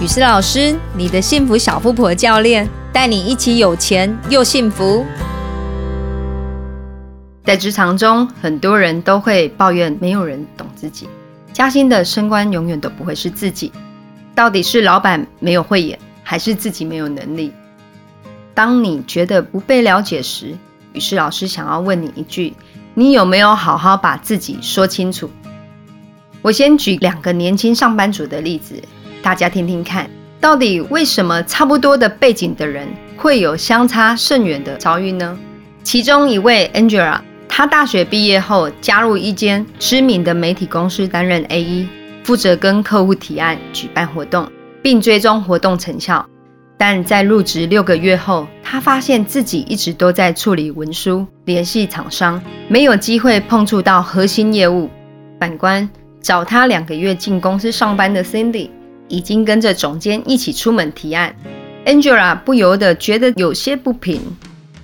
雨思老师，你的幸福小富婆教练，带你一起有钱又幸福。在职场中，很多人都会抱怨没有人懂自己，加薪的升官永远都不会是自己。到底是老板没有慧眼，还是自己没有能力？当你觉得不被了解时，雨师老师想要问你一句：你有没有好好把自己说清楚？我先举两个年轻上班族的例子，大家听听看，到底为什么差不多的背景的人会有相差甚远的遭遇呢？其中一位 Angela，她大学毕业后加入一间知名的媒体公司担任 A E，负责跟客户提案、举办活动，并追踪活动成效。但在入职六个月后，她发现自己一直都在处理文书、联系厂商，没有机会碰触到核心业务。反观找他两个月进公司上班的 Cindy，已经跟着总监一起出门提案。Angela 不由得觉得有些不平，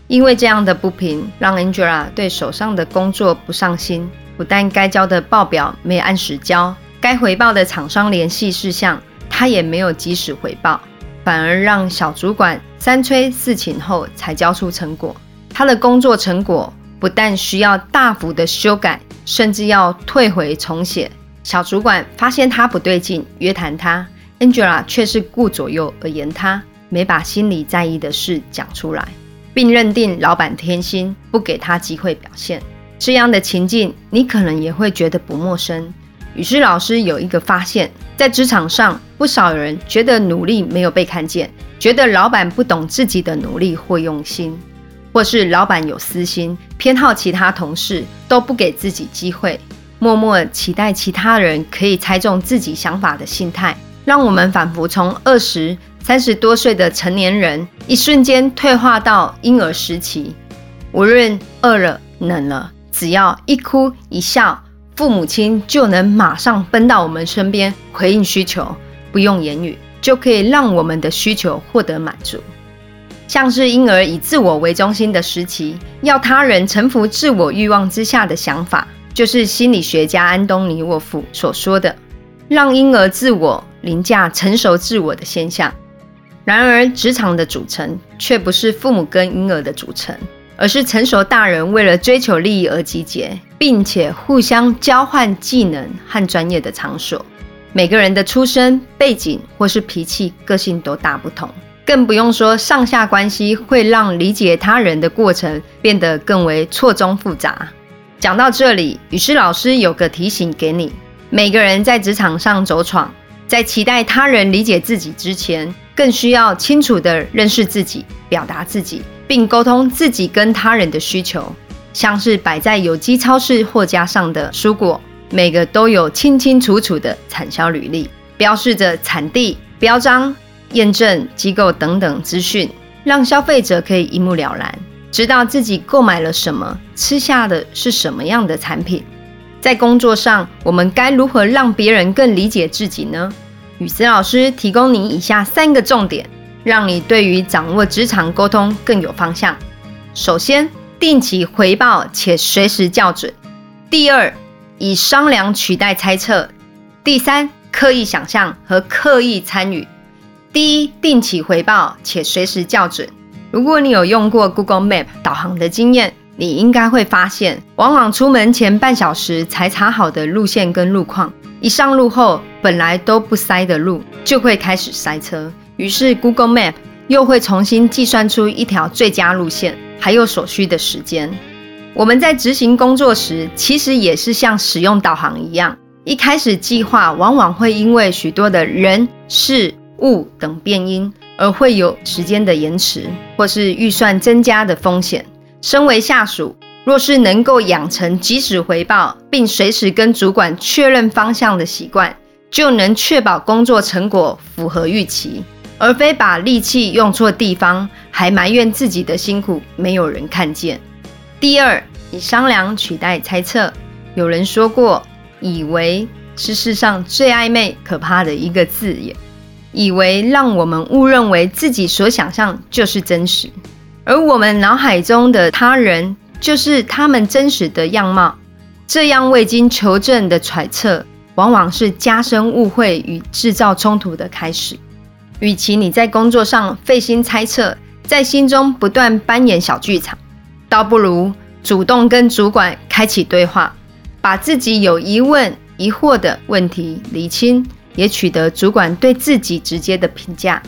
因为这样的不平让 Angela 对手上的工作不上心，不但该交的报表没按时交，该回报的厂商联系事项他也没有及时回报，反而让小主管三催四请后才交出成果。他的工作成果不但需要大幅的修改，甚至要退回重写。小主管发现他不对劲，约谈他，Angela 却是顾左右而言他，没把心里在意的事讲出来，并认定老板偏心，不给他机会表现。这样的情境，你可能也会觉得不陌生。于是老师有一个发现，在职场上，不少人觉得努力没有被看见，觉得老板不懂自己的努力或用心，或是老板有私心，偏好其他同事，都不给自己机会。默默期待其他人可以猜中自己想法的心态，让我们仿佛从二十三十多岁的成年人，一瞬间退化到婴儿时期。无论饿了、冷了，只要一哭一笑，父母亲就能马上奔到我们身边回应需求，不用言语就可以让我们的需求获得满足。像是婴儿以自我为中心的时期，要他人臣服自我欲望之下的想法。就是心理学家安东尼沃夫所说的，让婴儿自我凌驾成熟自我的现象。然而，职场的组成却不是父母跟婴儿的组成，而是成熟大人为了追求利益而集结，并且互相交换技能和专业的场所。每个人的出身背景或是脾气、个性都大不同，更不用说上下关系会让理解他人的过程变得更为错综复杂。讲到这里，雨师老师有个提醒给你：每个人在职场上走闯，在期待他人理解自己之前，更需要清楚地认识自己、表达自己，并沟通自己跟他人的需求。像是摆在有机超市货架上的蔬果，每个都有清清楚楚的产销履历，标示着产地、标章、验证机构等等资讯，让消费者可以一目了然。知道自己购买了什么，吃下的是什么样的产品。在工作上，我们该如何让别人更理解自己呢？雨思老师提供你以下三个重点，让你对于掌握职场沟通更有方向。首先，定期回报且随时校准；第二，以商量取代猜测；第三，刻意想象和刻意参与。第一，定期回报且随时校准。如果你有用过 Google Map 导航的经验，你应该会发现，往往出门前半小时才查好的路线跟路况，一上路后本来都不塞的路就会开始塞车。于是 Google Map 又会重新计算出一条最佳路线，还有所需的时间。我们在执行工作时，其实也是像使用导航一样，一开始计划往往会因为许多的人事物等变因。而会有时间的延迟，或是预算增加的风险。身为下属，若是能够养成及时回报，并随时跟主管确认方向的习惯，就能确保工作成果符合预期，而非把力气用错地方，还埋怨自己的辛苦没有人看见。第二，以商量取代猜测。有人说过，以为是世上最暧昧、可怕的一个字眼。以为让我们误认为自己所想象就是真实，而我们脑海中的他人就是他们真实的样貌。这样未经求证的揣测，往往是加深误会与制造冲突的开始。与其你在工作上费心猜测，在心中不断扮演小剧场，倒不如主动跟主管开启对话，把自己有疑问、疑惑的问题理清，也取得主管对自己直接的评价。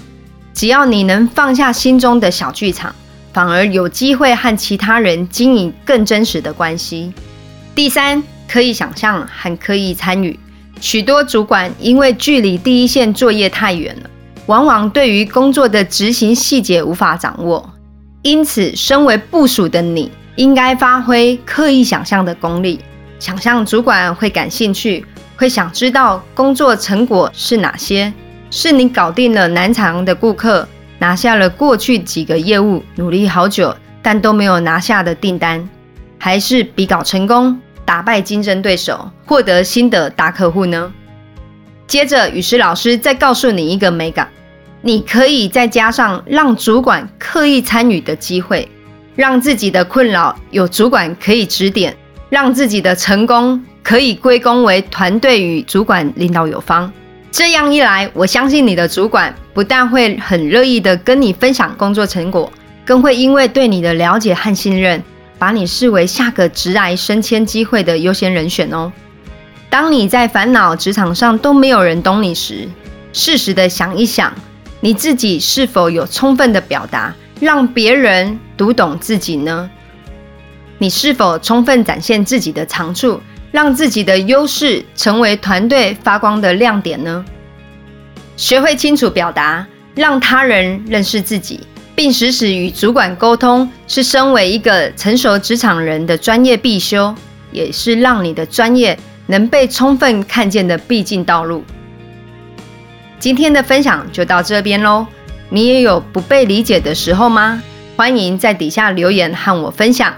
只要你能放下心中的小剧场，反而有机会和其他人经营更真实的关系。第三，可以想象和可以参与。许多主管因为距离第一线作业太远了。往往对于工作的执行细节无法掌握，因此，身为部属的你，应该发挥刻意想象的功力，想象主管会感兴趣，会想知道工作成果是哪些，是你搞定了难缠的顾客，拿下了过去几个业务努力好久但都没有拿下的订单，还是比稿成功，打败竞争对手，获得新的大客户呢？接着，雨师老师再告诉你一个美感。你可以再加上让主管刻意参与的机会，让自己的困扰有主管可以指点，让自己的成功可以归功为团队与主管领导有方。这样一来，我相信你的主管不但会很乐意的跟你分享工作成果，更会因为对你的了解和信任，把你视为下个职涯升迁机会的优先人选哦。当你在烦恼职场上都没有人懂你时，适时的想一想。你自己是否有充分的表达，让别人读懂自己呢？你是否充分展现自己的长处，让自己的优势成为团队发光的亮点呢？学会清楚表达，让他人认识自己，并时时与主管沟通，是身为一个成熟职场人的专业必修，也是让你的专业能被充分看见的必经道路。今天的分享就到这边喽，你也有不被理解的时候吗？欢迎在底下留言和我分享。